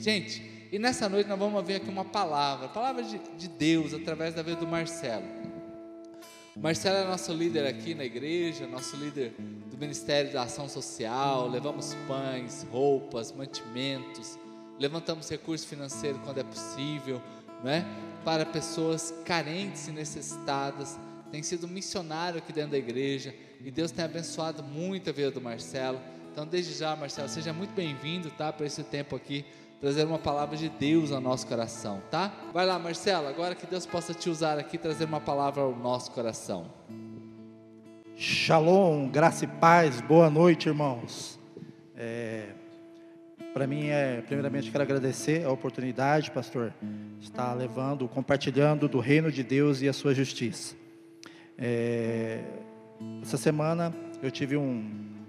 Gente, e nessa noite nós vamos ver aqui uma palavra, palavra de, de Deus através da vida do Marcelo. Marcelo é nosso líder aqui na igreja, nosso líder do Ministério da Ação Social. Levamos pães, roupas, mantimentos, levantamos recursos financeiros quando é possível, né? Para pessoas carentes e necessitadas. Tem sido missionário aqui dentro da igreja e Deus tem abençoado muito a vida do Marcelo. Então, desde já, Marcelo, seja muito bem-vindo, tá? Para esse tempo aqui, trazer uma palavra de Deus ao nosso coração, tá? Vai lá, Marcelo, agora que Deus possa te usar aqui, trazer uma palavra ao nosso coração. Shalom, graça e paz, boa noite, irmãos. É, Para mim, é, primeiramente, quero agradecer a oportunidade, pastor, estar levando, compartilhando do reino de Deus e a sua justiça. É, essa semana eu tive um,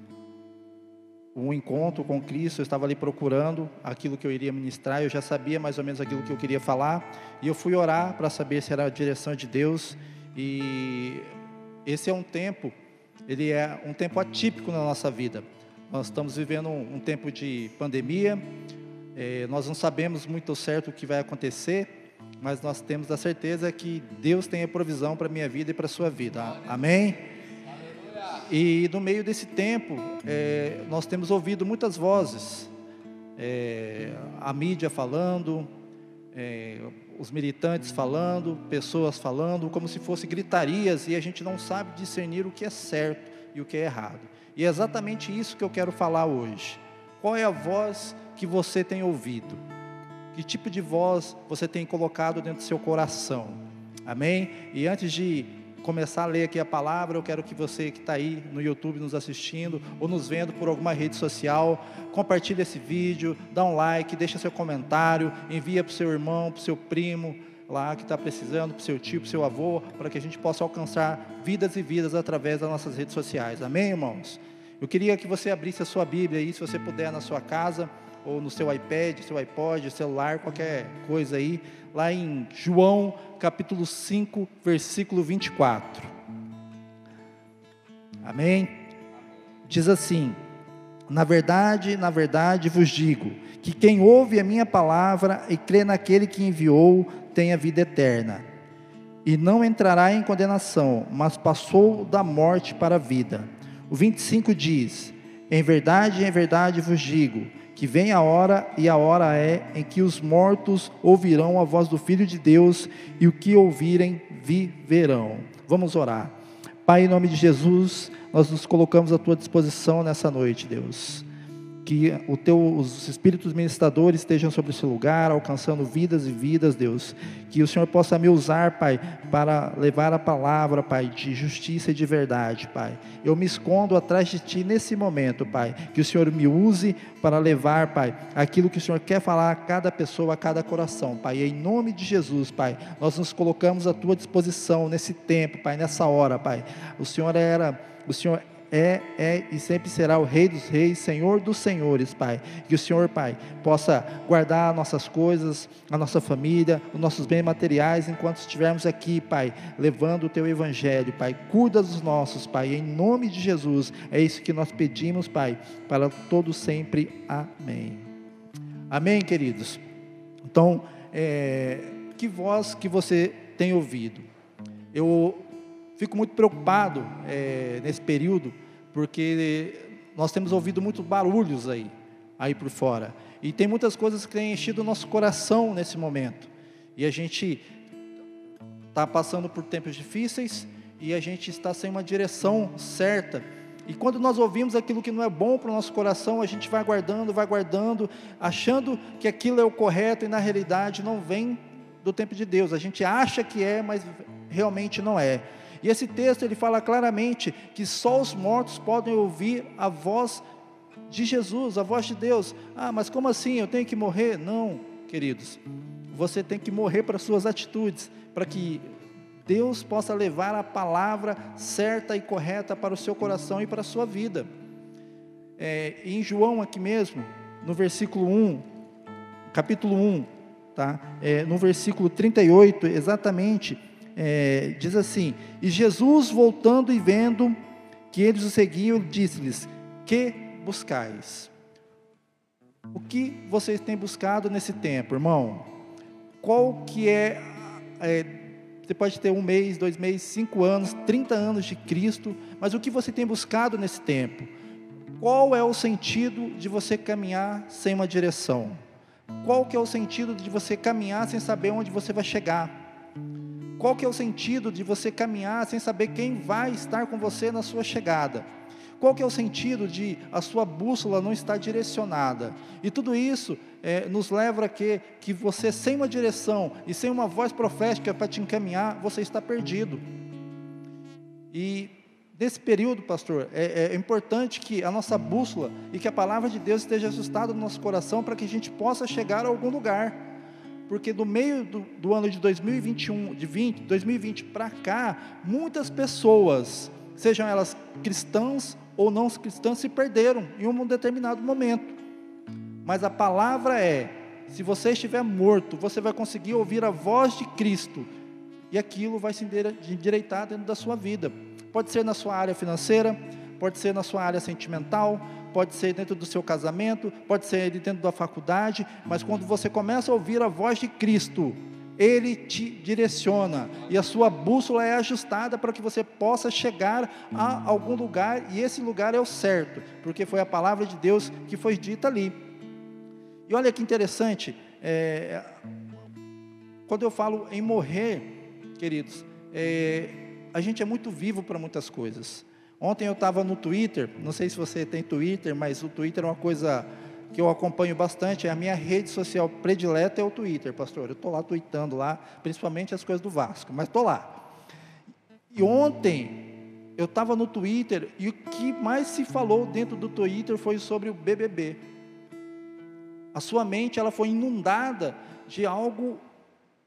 um encontro com Cristo, eu estava ali procurando aquilo que eu iria ministrar, eu já sabia mais ou menos aquilo que eu queria falar, e eu fui orar para saber se era a direção de Deus, e esse é um tempo, ele é um tempo atípico na nossa vida. Nós estamos vivendo um, um tempo de pandemia, é, nós não sabemos muito certo o que vai acontecer, mas nós temos a certeza que Deus tem a provisão para a minha vida e para a sua vida. Amém? E no meio desse tempo, é, nós temos ouvido muitas vozes, é, a mídia falando, é, os militantes falando, pessoas falando, como se fossem gritarias, e a gente não sabe discernir o que é certo e o que é errado. E é exatamente isso que eu quero falar hoje. Qual é a voz que você tem ouvido? Que tipo de voz você tem colocado dentro do seu coração? Amém? E antes de começar a ler aqui a palavra, eu quero que você que está aí no YouTube nos assistindo ou nos vendo por alguma rede social, compartilhe esse vídeo, dá um like, deixa seu comentário, envia para o seu irmão, para o seu primo lá que está precisando, para o seu tio, para o seu avô, para que a gente possa alcançar vidas e vidas através das nossas redes sociais. Amém, irmãos? Eu queria que você abrisse a sua Bíblia aí, se você puder, na sua casa, ou no seu iPad, seu iPod, celular, qualquer coisa aí, lá em João capítulo 5, versículo 24. Amém? Diz assim: Na verdade, na verdade vos digo, que quem ouve a minha palavra e crê naquele que enviou, tem a vida eterna. E não entrará em condenação, mas passou da morte para a vida. O 25 diz: Em verdade, em verdade vos digo, que vem a hora, e a hora é em que os mortos ouvirão a voz do Filho de Deus, e o que ouvirem viverão. Vamos orar. Pai, em nome de Jesus, nós nos colocamos à tua disposição nessa noite, Deus que teu, os espíritos ministradores estejam sobre esse lugar, alcançando vidas e vidas, Deus. Que o Senhor possa me usar, Pai, para levar a palavra, Pai, de justiça e de verdade, Pai. Eu me escondo atrás de Ti nesse momento, Pai. Que o Senhor me use para levar, Pai, aquilo que o Senhor quer falar a cada pessoa, a cada coração, Pai. E em nome de Jesus, Pai, nós nos colocamos à Tua disposição nesse tempo, Pai, nessa hora, Pai. O Senhor era, o Senhor é, é e sempre será o Rei dos Reis, Senhor dos Senhores, Pai. Que o Senhor, Pai, possa guardar nossas coisas, a nossa família, os nossos bens materiais, enquanto estivermos aqui, Pai, levando o Teu Evangelho, Pai. Cuida dos nossos, Pai, em nome de Jesus. É isso que nós pedimos, Pai, para todos sempre. Amém. Amém, queridos. Então, é, que voz que você tem ouvido? Eu fico muito preocupado é, nesse período, porque nós temos ouvido muitos barulhos aí, aí por fora. E tem muitas coisas que têm enchido o nosso coração nesse momento. E a gente está passando por tempos difíceis e a gente está sem uma direção certa. E quando nós ouvimos aquilo que não é bom para o nosso coração, a gente vai guardando, vai guardando, achando que aquilo é o correto e na realidade não vem do tempo de Deus. A gente acha que é, mas realmente não é. E esse texto ele fala claramente que só os mortos podem ouvir a voz de Jesus, a voz de Deus. Ah, mas como assim? Eu tenho que morrer? Não, queridos. Você tem que morrer para suas atitudes, para que Deus possa levar a palavra certa e correta para o seu coração e para a sua vida. É, em João aqui mesmo, no versículo 1, capítulo 1, tá? É, no versículo 38, exatamente, é, diz assim: E Jesus, voltando e vendo que eles o seguiam, disse-lhes: Que buscais? O que vocês têm buscado nesse tempo, irmão? Qual que é, é você pode ter um mês, dois meses, cinco anos, trinta anos de Cristo, mas o que você tem buscado nesse tempo? Qual é o sentido de você caminhar sem uma direção? Qual que é o sentido de você caminhar sem saber onde você vai chegar? Qual que é o sentido de você caminhar sem saber quem vai estar com você na sua chegada? Qual que é o sentido de a sua bússola não estar direcionada? E tudo isso é, nos leva a que, que você sem uma direção e sem uma voz profética para te encaminhar, você está perdido. E nesse período, pastor, é, é, importante que a nossa bússola e que a palavra de Deus esteja ajustada no nosso coração para que a gente possa chegar a algum lugar. Porque do meio do, do ano de 2021, de 20, 2020 para cá, muitas pessoas, sejam elas cristãs ou não cristãs, se perderam em um determinado momento. Mas a palavra é: se você estiver morto, você vai conseguir ouvir a voz de Cristo, e aquilo vai se endireitar dentro da sua vida. Pode ser na sua área financeira, pode ser na sua área sentimental, pode ser dentro do seu casamento, pode ser dentro da faculdade, mas quando você começa a ouvir a voz de Cristo, ele te direciona e a sua bússola é ajustada para que você possa chegar a algum lugar e esse lugar é o certo, porque foi a palavra de Deus que foi dita ali. E olha que interessante, é, quando eu falo em morrer, queridos, é, a gente é muito vivo para muitas coisas. Ontem eu estava no Twitter, não sei se você tem Twitter, mas o Twitter é uma coisa que eu acompanho bastante, é a minha rede social predileta é o Twitter, pastor. Eu estou lá tweetando lá, principalmente as coisas do Vasco, mas estou lá. E ontem eu estava no Twitter e o que mais se falou dentro do Twitter foi sobre o BBB. A sua mente ela foi inundada de algo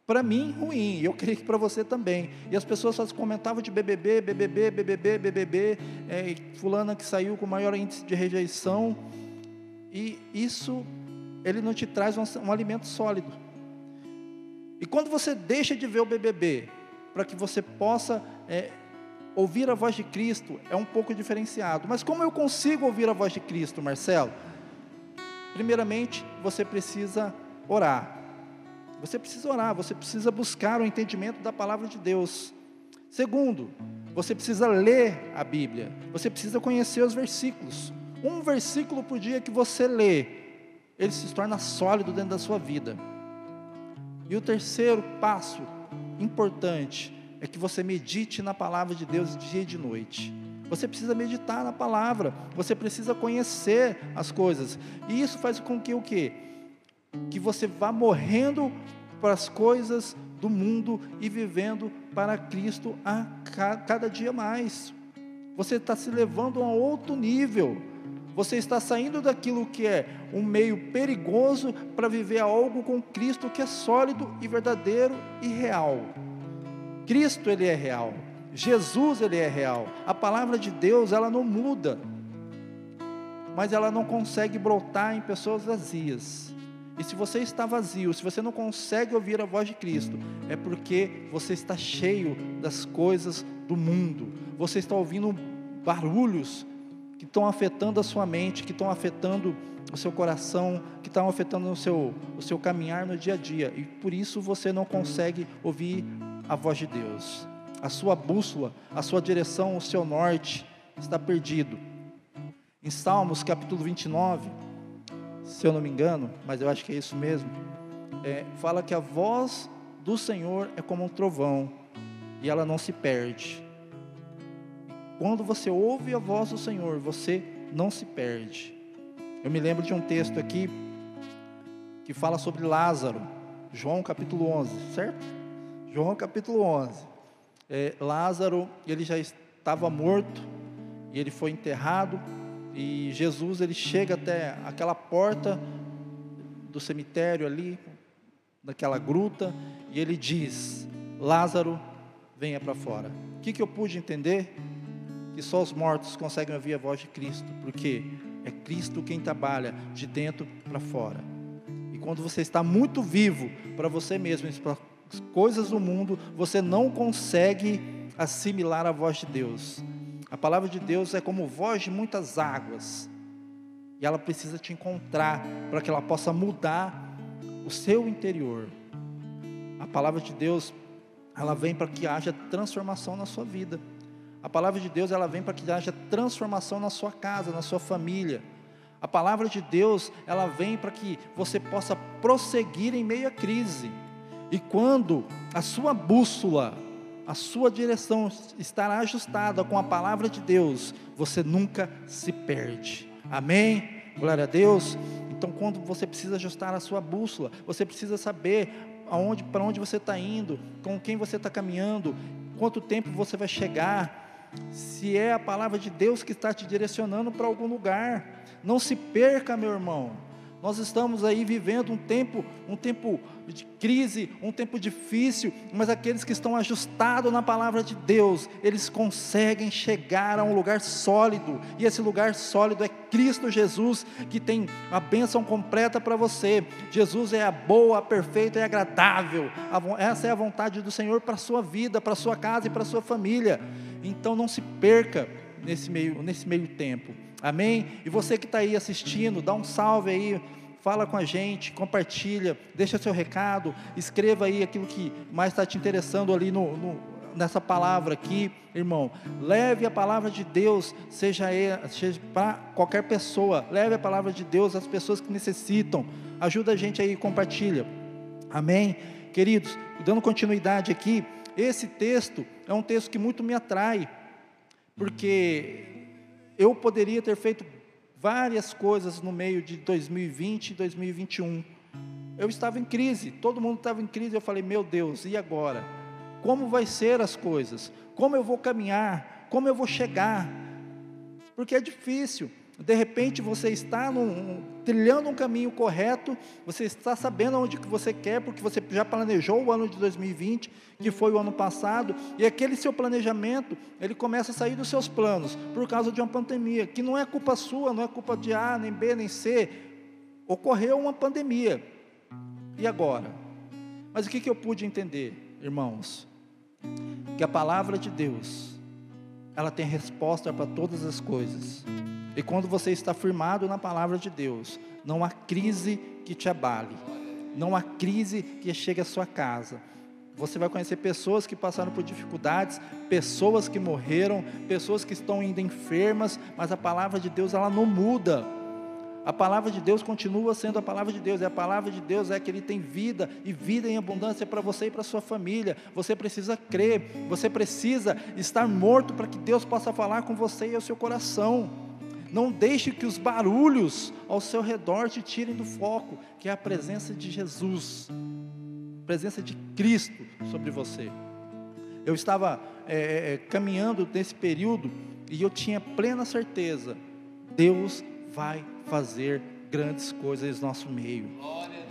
para mim ruim, eu creio que para você também. E as pessoas só comentavam de BBB, BBB, BBB, BBB, é, fulana que saiu com maior índice de rejeição. E isso ele não te traz um, um alimento sólido. E quando você deixa de ver o BBB, para que você possa é, ouvir a voz de Cristo, é um pouco diferenciado. Mas como eu consigo ouvir a voz de Cristo, Marcelo? Primeiramente, você precisa orar. Você precisa orar, você precisa buscar o entendimento da palavra de Deus. Segundo, você precisa ler a Bíblia. Você precisa conhecer os versículos. Um versículo por dia que você lê, ele se torna sólido dentro da sua vida. E o terceiro passo importante é que você medite na palavra de Deus dia e de noite. Você precisa meditar na palavra, você precisa conhecer as coisas. E isso faz com que o quê? Que você vá morrendo para as coisas do mundo e vivendo para Cristo a cada dia mais. Você está se levando a outro nível. Você está saindo daquilo que é um meio perigoso para viver algo com Cristo que é sólido e verdadeiro e real. Cristo ele é real. Jesus ele é real. A palavra de Deus ela não muda, mas ela não consegue brotar em pessoas vazias. E se você está vazio, se você não consegue ouvir a voz de Cristo, é porque você está cheio das coisas do mundo. Você está ouvindo barulhos que estão afetando a sua mente, que estão afetando o seu coração, que estão afetando o seu, o seu caminhar no dia a dia. E por isso você não consegue ouvir a voz de Deus a sua bússola, a sua direção, o seu norte está perdido. Em Salmos capítulo 29, se eu não me engano, mas eu acho que é isso mesmo, é, fala que a voz do Senhor é como um trovão e ela não se perde. Quando você ouve a voz do Senhor, você não se perde. Eu me lembro de um texto aqui que fala sobre Lázaro, João capítulo 11, certo? João capítulo 11 é, Lázaro ele já estava morto e ele foi enterrado e Jesus ele chega até aquela porta do cemitério ali, naquela gruta e ele diz: Lázaro, venha para fora. O que, que eu pude entender? Que só os mortos conseguem ouvir a voz de Cristo, porque é Cristo quem trabalha de dentro para fora. E quando você está muito vivo para você mesmo, para coisas do mundo, você não consegue assimilar a voz de Deus. A palavra de Deus é como voz de muitas águas. E ela precisa te encontrar para que ela possa mudar o seu interior. A palavra de Deus, ela vem para que haja transformação na sua vida. A palavra de Deus, ela vem para que haja transformação na sua casa, na sua família. A palavra de Deus, ela vem para que você possa prosseguir em meio à crise. E quando a sua bússola, a sua direção estará ajustada com a palavra de Deus, você nunca se perde. Amém? Glória a Deus. Então, quando você precisa ajustar a sua bússola, você precisa saber aonde, para onde você está indo, com quem você está caminhando, quanto tempo você vai chegar, se é a palavra de Deus que está te direcionando para algum lugar. Não se perca, meu irmão. Nós estamos aí vivendo um tempo, um tempo de crise, um tempo difícil, mas aqueles que estão ajustados na palavra de Deus, eles conseguem chegar a um lugar sólido, e esse lugar sólido é Cristo Jesus, que tem a bênção completa para você. Jesus é a boa, a perfeita e agradável. Essa é a vontade do Senhor para a sua vida, para a sua casa e para a sua família. Então não se perca nesse meio, nesse meio tempo. Amém? E você que está aí assistindo, dá um salve aí, fala com a gente, compartilha, deixa seu recado, escreva aí aquilo que mais está te interessando ali no, no, nessa palavra aqui, irmão. Leve a palavra de Deus, seja, seja para qualquer pessoa, leve a palavra de Deus às pessoas que necessitam. Ajuda a gente aí, compartilha. Amém? Queridos, dando continuidade aqui, esse texto é um texto que muito me atrai, porque eu poderia ter feito várias coisas no meio de 2020 e 2021. Eu estava em crise, todo mundo estava em crise. Eu falei, meu Deus, e agora? Como vai ser as coisas? Como eu vou caminhar? Como eu vou chegar? Porque é difícil. De repente você está num, trilhando um caminho correto, você está sabendo onde que você quer, porque você já planejou o ano de 2020, que foi o ano passado, e aquele seu planejamento, ele começa a sair dos seus planos, por causa de uma pandemia, que não é culpa sua, não é culpa de A, nem B, nem C, ocorreu uma pandemia, e agora? Mas o que, que eu pude entender, irmãos? Que a palavra de Deus, ela tem resposta para todas as coisas, e quando você está firmado na palavra de Deus, não há crise que te abale, não há crise que chegue à sua casa. Você vai conhecer pessoas que passaram por dificuldades, pessoas que morreram, pessoas que estão ainda enfermas, mas a palavra de Deus ela não muda. A palavra de Deus continua sendo a palavra de Deus, e a palavra de Deus é que Ele tem vida, e vida em abundância para você e para sua família. Você precisa crer, você precisa estar morto para que Deus possa falar com você e ao seu coração. Não deixe que os barulhos ao seu redor te tirem do foco, que é a presença de Jesus, a presença de Cristo sobre você. Eu estava é, é, é, caminhando nesse período e eu tinha plena certeza: Deus vai fazer grandes coisas no nosso meio.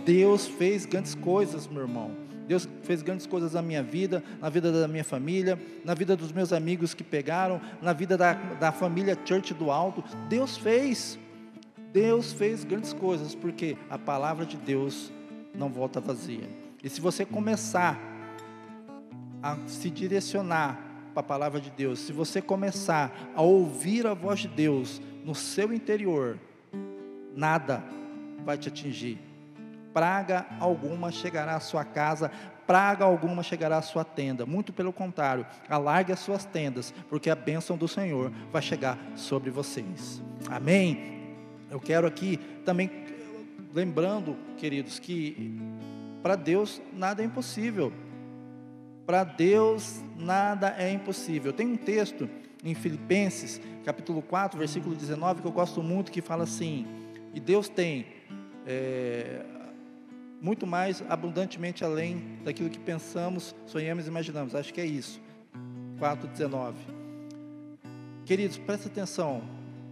Deus fez grandes coisas, meu irmão. Deus fez grandes coisas na minha vida, na vida da minha família, na vida dos meus amigos que pegaram, na vida da, da família Church do Alto. Deus fez. Deus fez grandes coisas, porque a palavra de Deus não volta vazia. E se você começar a se direcionar para a palavra de Deus, se você começar a ouvir a voz de Deus no seu interior, nada vai te atingir praga alguma chegará à sua casa, praga alguma chegará à sua tenda. Muito pelo contrário, alargue as suas tendas, porque a bênção do Senhor vai chegar sobre vocês. Amém? Eu quero aqui também, lembrando, queridos, que para Deus nada é impossível. Para Deus nada é impossível. Tem um texto em Filipenses, capítulo 4, versículo 19, que eu gosto muito, que fala assim: E Deus tem é, muito mais abundantemente além daquilo que pensamos, sonhamos e imaginamos. Acho que é isso. 4:19. Queridos, presta atenção.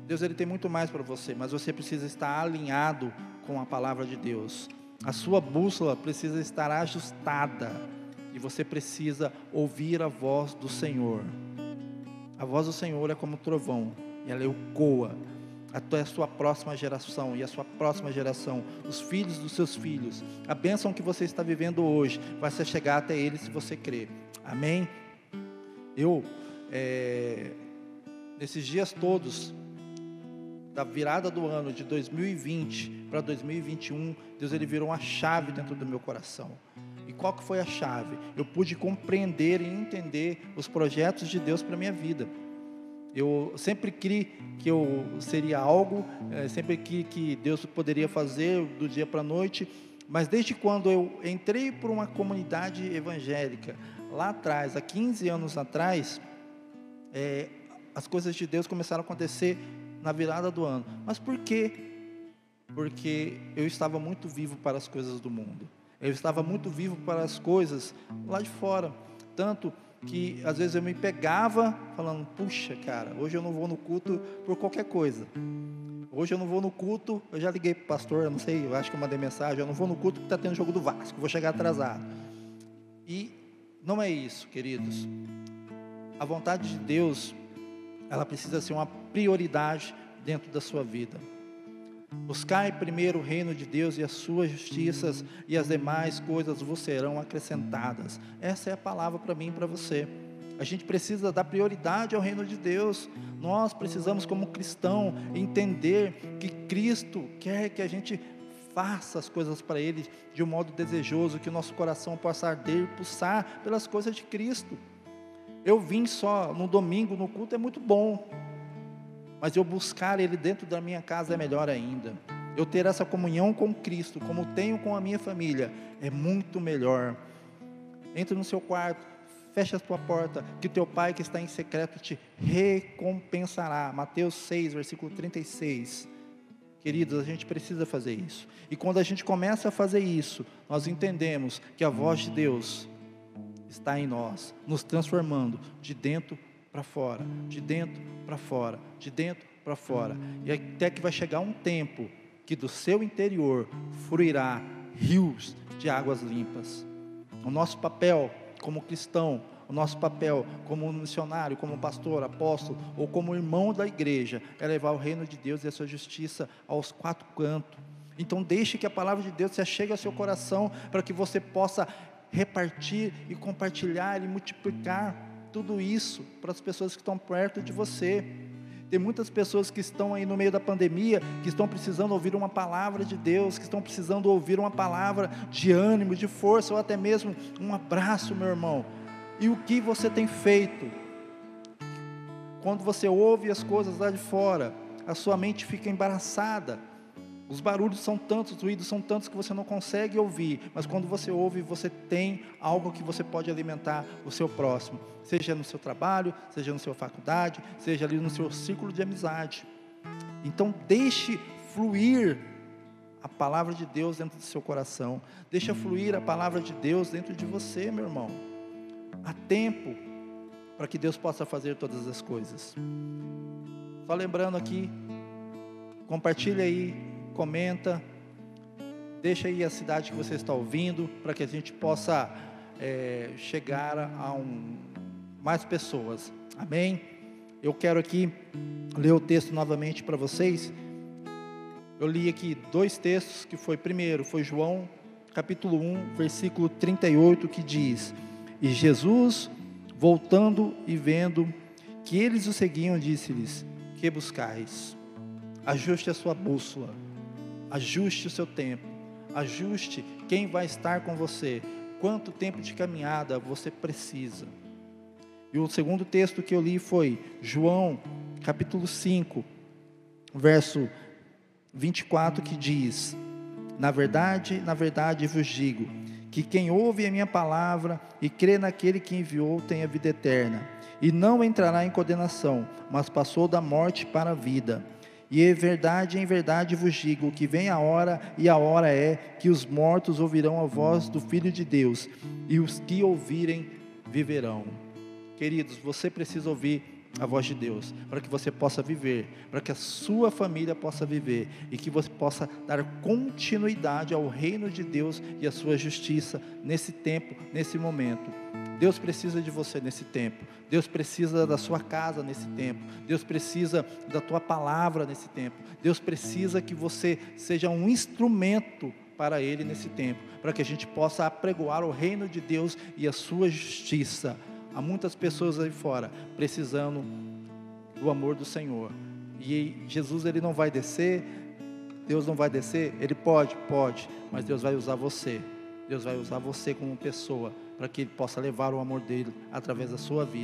Deus ele tem muito mais para você, mas você precisa estar alinhado com a palavra de Deus. A sua bússola precisa estar ajustada e você precisa ouvir a voz do Senhor. A voz do Senhor é como um trovão, e ela ecoa até a sua próxima geração e a sua próxima geração, os filhos dos seus filhos. A bênção que você está vivendo hoje vai se chegar até eles se você crer. Amém? Eu, é, nesses dias todos, da virada do ano de 2020 para 2021, Deus ele virou uma chave dentro do meu coração. E qual que foi a chave? Eu pude compreender e entender os projetos de Deus para minha vida. Eu sempre criei que eu seria algo, é, sempre que que Deus poderia fazer do dia para a noite, mas desde quando eu entrei por uma comunidade evangélica, lá atrás, há 15 anos atrás, é, as coisas de Deus começaram a acontecer na virada do ano. Mas por quê? Porque eu estava muito vivo para as coisas do mundo. Eu estava muito vivo para as coisas lá de fora. Tanto que às vezes eu me pegava falando: puxa, cara, hoje eu não vou no culto por qualquer coisa. Hoje eu não vou no culto. Eu já liguei para o pastor, eu não sei, eu acho que eu mandei mensagem. Eu não vou no culto porque está tendo jogo do Vasco, vou chegar atrasado. E não é isso, queridos. A vontade de Deus, ela precisa ser uma prioridade dentro da sua vida. Buscai primeiro o reino de Deus e as suas justiças, e as demais coisas vos serão acrescentadas. Essa é a palavra para mim e para você. A gente precisa dar prioridade ao reino de Deus. Nós precisamos, como cristão, entender que Cristo quer que a gente faça as coisas para Ele de um modo desejoso, que o nosso coração possa arder pulsar pelas coisas de Cristo. Eu vim só no domingo no culto é muito bom, mas eu buscar Ele dentro da minha casa é melhor ainda. Eu ter essa comunhão com Cristo, como tenho com a minha família, é muito melhor. Entre no seu quarto, feche a tua porta, que teu Pai que está em secreto te recompensará. Mateus 6, versículo 36. Queridos, a gente precisa fazer isso. E quando a gente começa a fazer isso, nós entendemos que a voz de Deus está em nós, nos transformando de dentro para fora, de dentro para fora, de dentro para fora. E até que vai chegar um tempo que do seu interior fluirá rios de águas limpas. O nosso papel como cristão o nosso papel como missionário, como pastor, apóstolo ou como irmão da igreja é levar o reino de Deus e a sua justiça aos quatro cantos. Então deixe que a palavra de Deus se achegue ao seu coração para que você possa repartir e compartilhar e multiplicar tudo isso para as pessoas que estão perto de você. Tem muitas pessoas que estão aí no meio da pandemia, que estão precisando ouvir uma palavra de Deus, que estão precisando ouvir uma palavra de ânimo, de força, ou até mesmo um abraço, meu irmão. E o que você tem feito? Quando você ouve as coisas lá de fora, a sua mente fica embaraçada. Os barulhos são tantos, os ruídos são tantos que você não consegue ouvir, mas quando você ouve, você tem algo que você pode alimentar o seu próximo, seja no seu trabalho, seja na sua faculdade, seja ali no seu círculo de amizade. Então, deixe fluir a palavra de Deus dentro do seu coração, deixa fluir a palavra de Deus dentro de você, meu irmão. Há tempo para que Deus possa fazer todas as coisas. Só lembrando aqui, compartilha aí, comenta, deixa aí a cidade que você está ouvindo, para que a gente possa é, chegar a um, mais pessoas. Amém? Eu quero aqui ler o texto novamente para vocês. Eu li aqui dois textos, que foi primeiro, foi João, capítulo 1, versículo 38, que diz: e Jesus, voltando e vendo que eles o seguiam, disse-lhes: Que buscais? Ajuste a sua bússola, ajuste o seu tempo, ajuste quem vai estar com você, quanto tempo de caminhada você precisa. E o segundo texto que eu li foi João, capítulo 5, verso 24, que diz: Na verdade, na verdade vos digo, que quem ouve a minha palavra e crê naquele que enviou tem a vida eterna, e não entrará em condenação, mas passou da morte para a vida. E é verdade, em verdade vos digo que vem a hora, e a hora é, que os mortos ouvirão a voz do Filho de Deus, e os que ouvirem viverão. Queridos, você precisa ouvir a voz de Deus, para que você possa viver, para que a sua família possa viver e que você possa dar continuidade ao reino de Deus e à sua justiça nesse tempo, nesse momento. Deus precisa de você nesse tempo. Deus precisa da sua casa nesse tempo. Deus precisa da tua palavra nesse tempo. Deus precisa que você seja um instrumento para Ele nesse tempo, para que a gente possa apregoar o reino de Deus e a sua justiça Há muitas pessoas aí fora precisando do amor do Senhor. E Jesus ele não vai descer, Deus não vai descer, ele pode, pode, mas Deus vai usar você. Deus vai usar você como pessoa para que ele possa levar o amor dele através da sua vida.